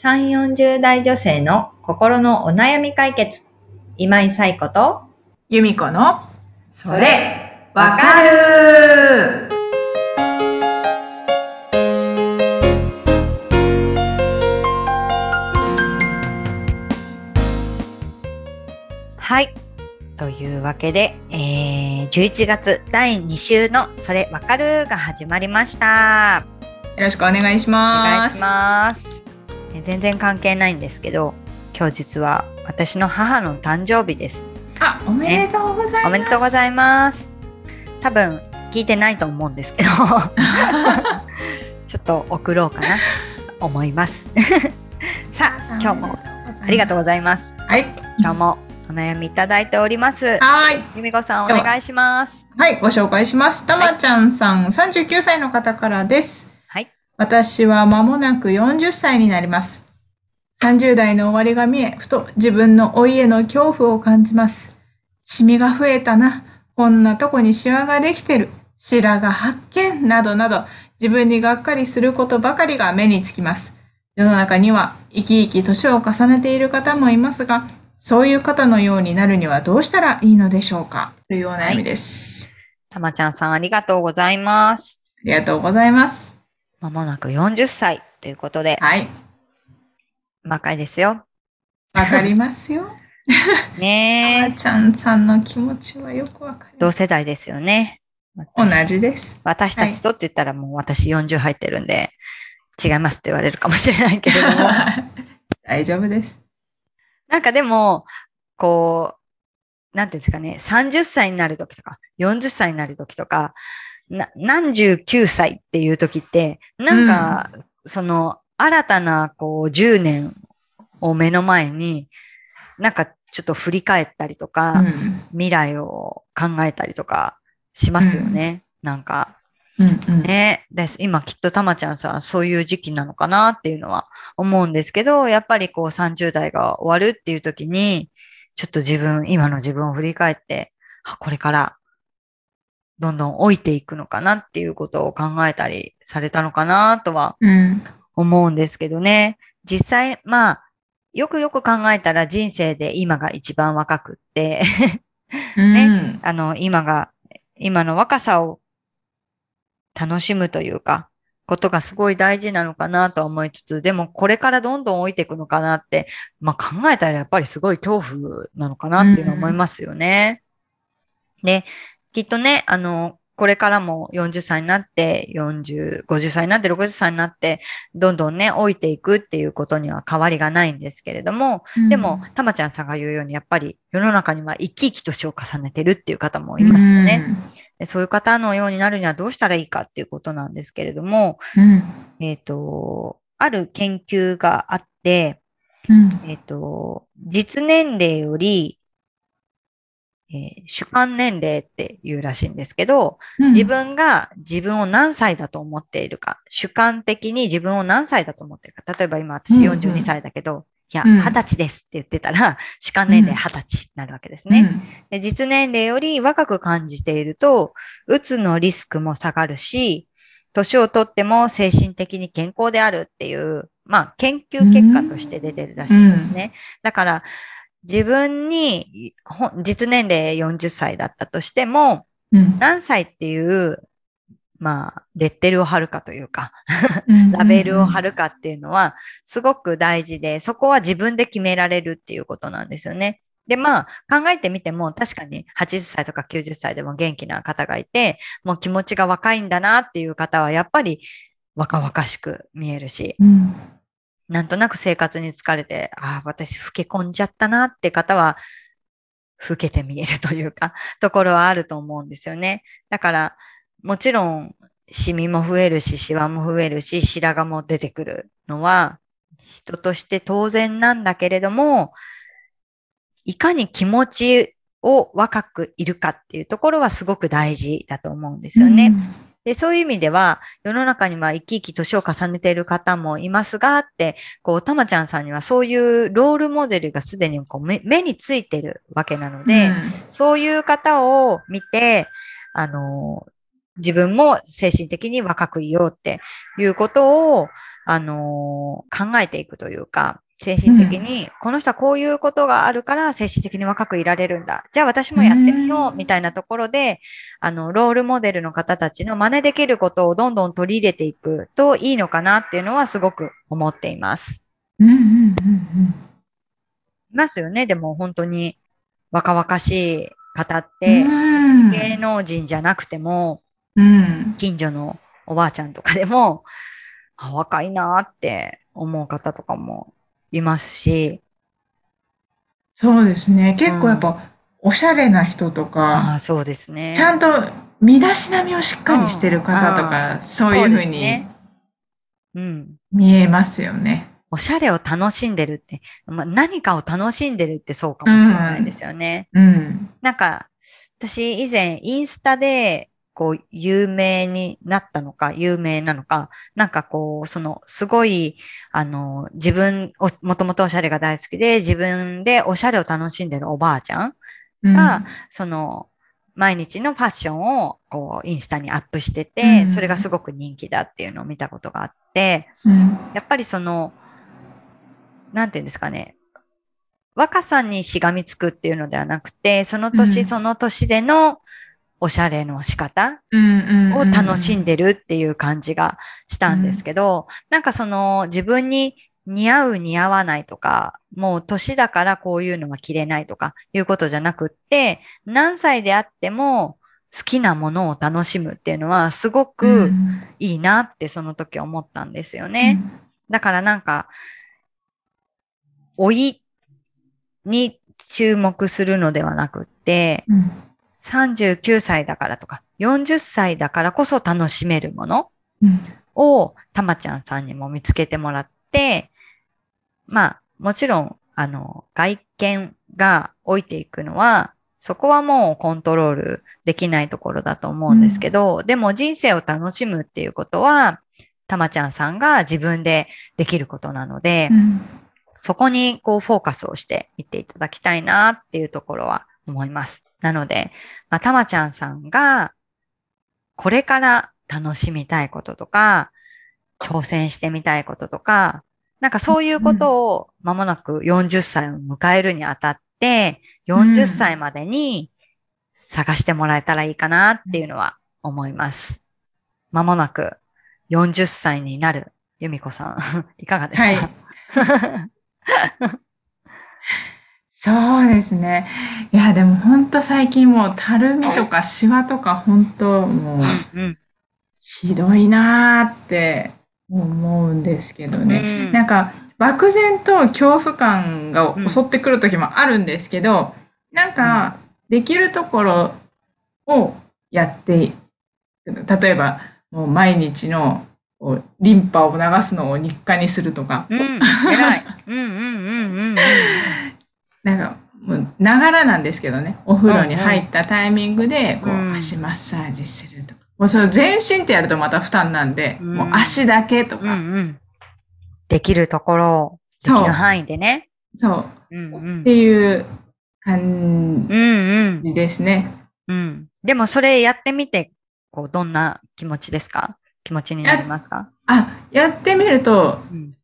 3、40代女性の心のお悩み解決。今井彩子と、由美子の、それ、わかるはい。というわけで、えー、11月第2週のそれわかるが始まりました。よろしくお願いしお願いします。全然関係ないんですけど、今日実は私の母の誕生日です。あ、おめでとうございます。おめでとうございます。多分聞いてないと思うんですけど、ちょっと送ろうかなと思います。さあ、今日もありがとうございます。はい。今日もお悩みいただいております。はい。由美子さんお願いします。はい、ご紹介します。たまちゃんさん、39歳の方からです。はい。私は間もなく40歳になります。30代の終わりが見え、ふと自分の老いへの恐怖を感じます。シミが増えたな。こんなとこにシワができてる。白髪発見などなど、自分にがっかりすることばかりが目につきます。世の中には生き生き年を重ねている方もいますが、そういう方のようになるにはどうしたらいいのでしょうかというお悩みです。たまちゃんさんありがとうございます。ありがとうございます。まもなく40歳ということで、はい。若いですよ。わかりますよ。あ ねえー。ちゃんさんの気持ちはよくわかり同。世代ですよね。同じです。私たちとって言ったらもう私40入ってるんで、違いますって言われるかもしれないけれども。大丈夫です。なんかでも、こう、なんていうんですかね、30歳になる時とか、40歳になる時とか、な何十9歳っていう時って、なんか、その、新たな、こう、10年を目の前に、なんかちょっと振り返ったりとか、未来を考えたりとかしますよね。なんか、うん。うん。ね。です。今きっとたまちゃんさ、そういう時期なのかなっていうのは思うんですけど、やっぱりこう30代が終わるっていう時に、ちょっと自分、今の自分を振り返って、あ、これからどんどん老いていくのかなっていうことを考えたりされたのかなとはうん。思うんですけどね。実際、まあ、よくよく考えたら人生で今が一番若くって、ね。あの、今が、今の若さを楽しむというか、ことがすごい大事なのかなとは思いつつ、でもこれからどんどん老いていくのかなって、まあ考えたらやっぱりすごい恐怖なのかなっていうのは思いますよね。で、きっとね、あの、これからも40歳になって、40、50歳になって、60歳になって、どんどんね、老いていくっていうことには変わりがないんですけれども、でも、たまちゃんさんが言うように、やっぱり世の中には生き生き年を重ねてるっていう方もいますよね。。でそういう方のようになるにはどうしたらいいかっていうことなんですけれども、うん。えっ、と、ある研究があって、うん。えっ、と、実年齢より、えー主観年齢っていうらしいんですけど、自分が自分を何歳だと思っているか、主観的に自分を何歳だと思っているか。例えば今私うんうん42歳だけど、いや、うん20歳ですって言ってたら、主観年齢20歳になるわけですね。ね。で実年齢より若く感じていると、うつのリスクも下がるし、年をとっても精神的に健康であるっていう、まあ、研究結果として出てるらしいんですね。だから、自分に、実年齢40歳だったとしても、うん。何歳っていう、まあ、レッテルを貼るかというか、うんラベルを貼るかっていうのは、すごく大事で、そこは自分で決められるっていうことなんですよね。で、まあ、考えてみても、確かに80歳とか90歳でも元気な方がいて、もう気持ちが若いんだなっていう方は、やっぱり若々しく見えるし、うん。なんとなく生活に疲れて、ああ、私老け込んじゃったなって方は、老けて見えるというか、ところはあると思うんですよね。だから、もちろん、シミも増えるし、シワも増えるし、白髪も出てくるのは、人として当然なんだけれども、いかに気持ちを若くいるかっていうところはすごく大事だと思うんですよね。で、そういう意味では、世の中には生き生き年を重ねている方もいますが、って、こう、たまちゃんさんにはそういうロールモデルがすでにこう目目についてるわけなので、そういう方を見て、あの、自分も精神的に若くいようっていうことを、あのー考えていくというか、精神的に、この人はこういうことがあるから精神的に若くいられるんだ。じゃあ私もやってみよううんみたいなところで、あの、ロールモデルの方たちの真似できることをどんどん取り入れていくといいのかなっていうのはすごく思っています。うんうんうんいますよね。でも本当に若々しい方っうて、ん。芸能人じゃなくても、うん。近所のおばあちゃんとかでも、あ若いなーって思う方とかもいますし、そうですね。結構やっぱ、おしゃれな人とあか、あ、そうですね。ちゃんと身だしなみをしっかりしてる方とうか、そういうふうにねうん。見えますよね。おしゃれを楽しんでるって、まあ、何かを楽しんでるってそうかもしれないですよね。うん。なんか、私以前インスタで、こう、有名になったのか、有名なのか、なんかこう、その、すごい、あの、自分、おもともとおしゃれが大好きで、自分でおしゃれを楽しんでるおばあちゃんうん。が、その、毎日のファッションを、こう、インスタにアップしてて、うん。それがすごく人気だっていうのを見たことがあって、うん。やっぱりその、なんていうんですかね。若さにしがみつくっていうのではなくて、その年、うん。その年でのおしゃれの仕方うんうんを楽しんで、でるっていう感じがしたんですけど、なんかその自分に似合う似合わないとか、もう年だからこういうのは着れないとかいうことじゃなくって、何歳であっても好きなものを楽しむっていうのはすごうくん。いいなってその時思ったんですよね。だからなんか、老いに注目するのではなくって、うん39歳だからとか、40歳だからこそ楽しめるものうん。をたまちゃんさんにも見つけてもらって、まあ、もちろん、あの、外見が置いていくのは、そこはもうコントロールできないところだと思うんですけど、でも人生を楽しむっていうことは、たまちゃんさんが自分でできることなので、うん。そこにこうフォーカスをしていっていただきたいなっていうところは思います。なので、まあ、たまちゃんさんがこれから楽しみたいこととか、挑戦してみたいこととか、なんかそういうことを間もなく40歳を迎えるにあたって、40歳までに探してもらえたらいいかなっていうのは思います。間もなく40歳になる由美子さん、いかがですか？はい。そうですね。いや、でも本当最近もうたるみとかシワとか本当もううん。ひどいなーって思うんですけどね。うんなんか漠然と恐怖感が襲ってくる時もあるんですけど、なんかできるところをやって、例えばもう毎日のこうリンパを流すのを日課にするとか、うん、偉い。うんうんうんうんうん。なんかもうながらなんですけどね、お風呂に入ったタイミングでこううん足マッサージするとか。もうそれ全身ってやるとまた負担なんで、うんもう足だけとうんか、うん。できるところを、できそうる範囲でね。そううんうんっ。ていう感うんうん。じですね。うん。でもそれやってみて、こう、どんな気持ちですか？気持ちになりますか？あ、やってみるとうん。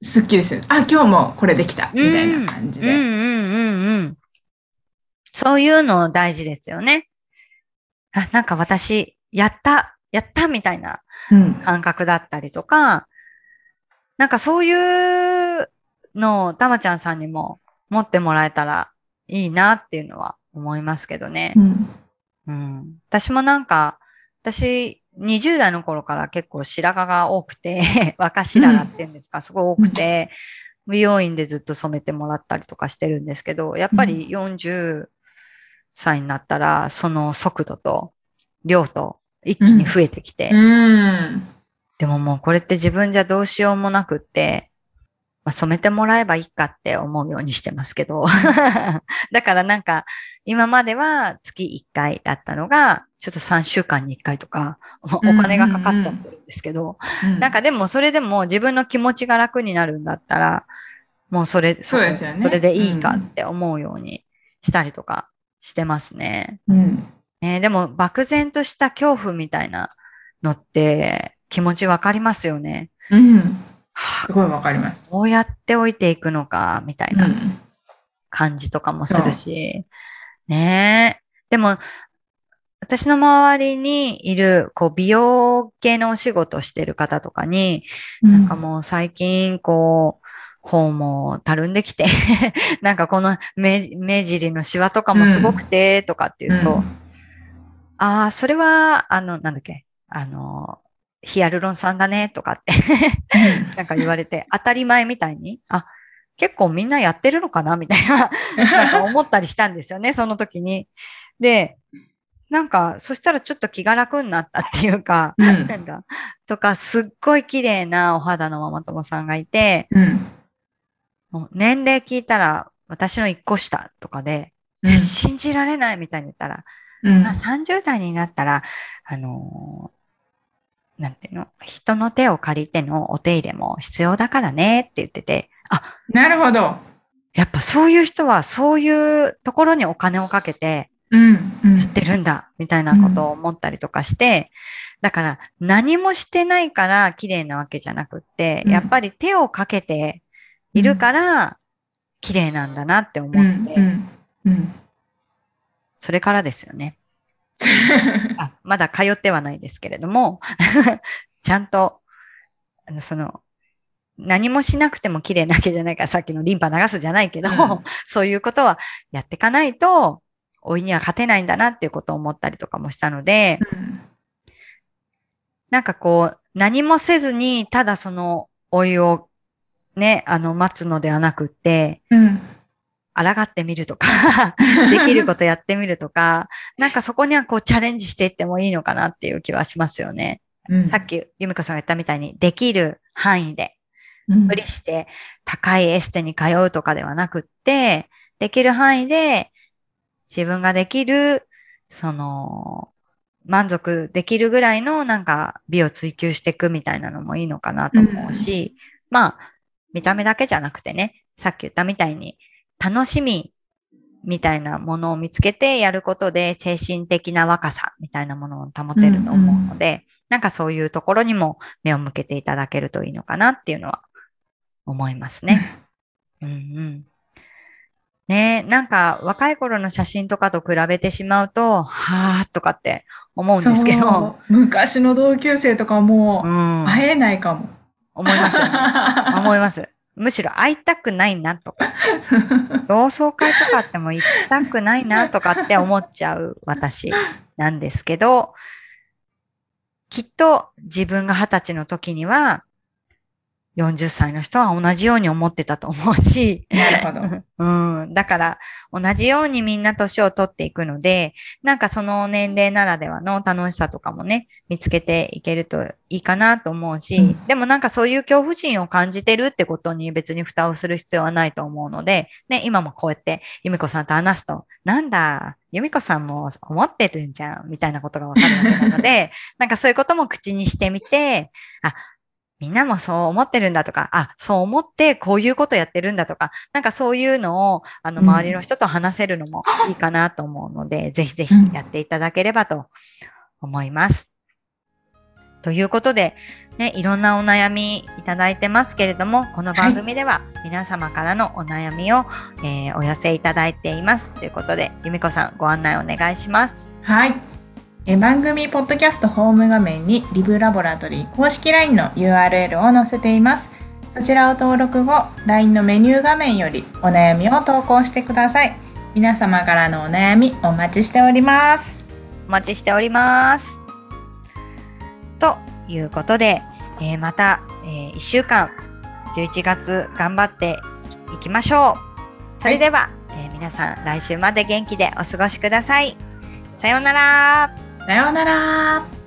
すっきりする。あ、今日もこれできたみたいな感じで。うんうんうんうん。そういうの大事ですよね。あ、なんか私、やった、やったみたいなうん。感覚だったりとか、なんかそういうのをたまちゃんさんにも持ってもらえたらいいなっていうのは思いますけどねう。ん。うん。私もなんか、私、20代の頃から結構白髪が多くて、若白髪っていうんですか、すごい多くて、美容院でずっと染めてもらったりとかしてるんですけど、やっぱり40歳になったら、その速度と量と一気に増えてきて、うん。でももうこれって自分じゃどうしようもなくって、まあ、染めてもらえばいいかって思うようにしてますけど。だからなんか、今までは月1回だったのが、ちょっと3週間に1回とか、おお金がかかっちゃってるんですけど、なんかでもそれでも自分の気持ちが楽になるんだったら、もうそれ、そうですよね。それでいいかって思うようにしたりとかしてますね。うん。ねでも漠然とした恐怖みたいなのって気持ちわかりますよね。うん。すごいわかります。どうやって置いていくのか、みたいなうん。感じとかもするし。ねえ。でも、私の周りにいる、こう、美容系のお仕事をしてる方とかに、なんかもう最近、こう、頬もたるんできて、なんかこの目目尻のシワとかもすごくて、とかっていうと、ああ、それは、あの、なんだっけ、あの、ヒアルロン酸だね、とかって なんか言われて、当たり前みたいに、あ、結構みんなやってるのかなみたいな、なんか思ったりしたんですよね、その時に。で、なんか、そしたらちょっと気が楽になったっていうか、うんなんか、とか、すっごい綺麗なお肌のママ友さんがいて、うん。もう年齢聞いたら私の一個下とかで、うん。信じられないみたいに言ったら、うんまあ、30代になったら、あのーなんていうの、人の手を借りてのお手入れも必要だからねって言ってて、あ、なるほど。やっぱそういう人はそういうところにお金をかけてやってるんだ、みたいなことを思ったりとかして、だから何もしてないから綺麗なわけじゃなくって、うんやっぱり手をかけているから綺麗なんだなって思うん。って。それからですよね。あまだ通ってはないですけれども、ちゃんと、あの、その、何もしなくても綺麗なわけじゃないから、さっきのリンパ流すじゃないけど、うんそういうことはやっていかないと、老いには勝てないんだなっていうことを思ったりとかもしたので、うんなんかこう、何もせずに、ただその老いをね、あの、待つのではなくって、うん。抗ってみるとか、できることやってみるとか、なんかそこにはこうチャレンジしていってもいいのかなっていう気はしますよね。うんさっき由美子さんが言ったみたいに、できる範囲で、うん無理して高いエステに通うとかではなくって、できる範囲で自分ができる、その、満足できるぐらいのなんか美を追求していくみたいなのもいいのかなと思うし、まあ、見た目だけじゃなくてね、さっき言ったみたいに楽しみみたいなものを見つけてやることで精神的な若さみたいなものを保てると思うので、なんかそういうところにも目を向けていただけるといいのかなっていうのは思いますね。うんうん。ねえ、なんか若い頃の写真とかと比べてしまうと、はぁとかって思うんですけど、そう昔の同級生とかもうん、会えないかも。思いますよね。思います。むしろ会いたくないなとか、同窓会とかっても行きたくないなとかって思っちゃう私なんですけど、きっと自分が二十歳の時には、40歳の人は同じように思ってたと思うし、なるほど。うん。だから、同じようにみんな年を取っていくので、なんかその年齢ならではの楽しさとかもね、見つけていけるといいかなと思うし、うんでもなんかそういう恐怖心を感じてるってことに別に蓋をする必要はないと思うので、ね、今もこうやって由美子さんと話すと、なんだ、由美子さんも思ってるんじゃん、みたいなことがわかるわけなので、なんかそういうことも口にしてみて、あ、みんなもそう思ってるんだとか、あ、そう思ってこういうことやってるんだとか、なんかそういうのを、あの、うん周りの人と話せるのもいいかなと思うので、ぜひぜひやっていただければと思います。ということで、ね、いろんなお悩みいただいてますけれども、この番組では皆様からのお悩みを、えーお寄せいただいています。ということで、由美子さんご案内お願いします。はい。え番組ポッドキャストホーム画面にリブラボラトリー公式 LINE の URL を載せています。そちらを登録後、LINE のメニュー画面よりお悩みを投稿してください。皆様からのお悩みお待ちしております。お待ちしております。ということで、えーまた、え1週間、11月頑張っていきましょう。それでは、えー皆さん来週まで元気でお過ごしください。さようなら。さようなら。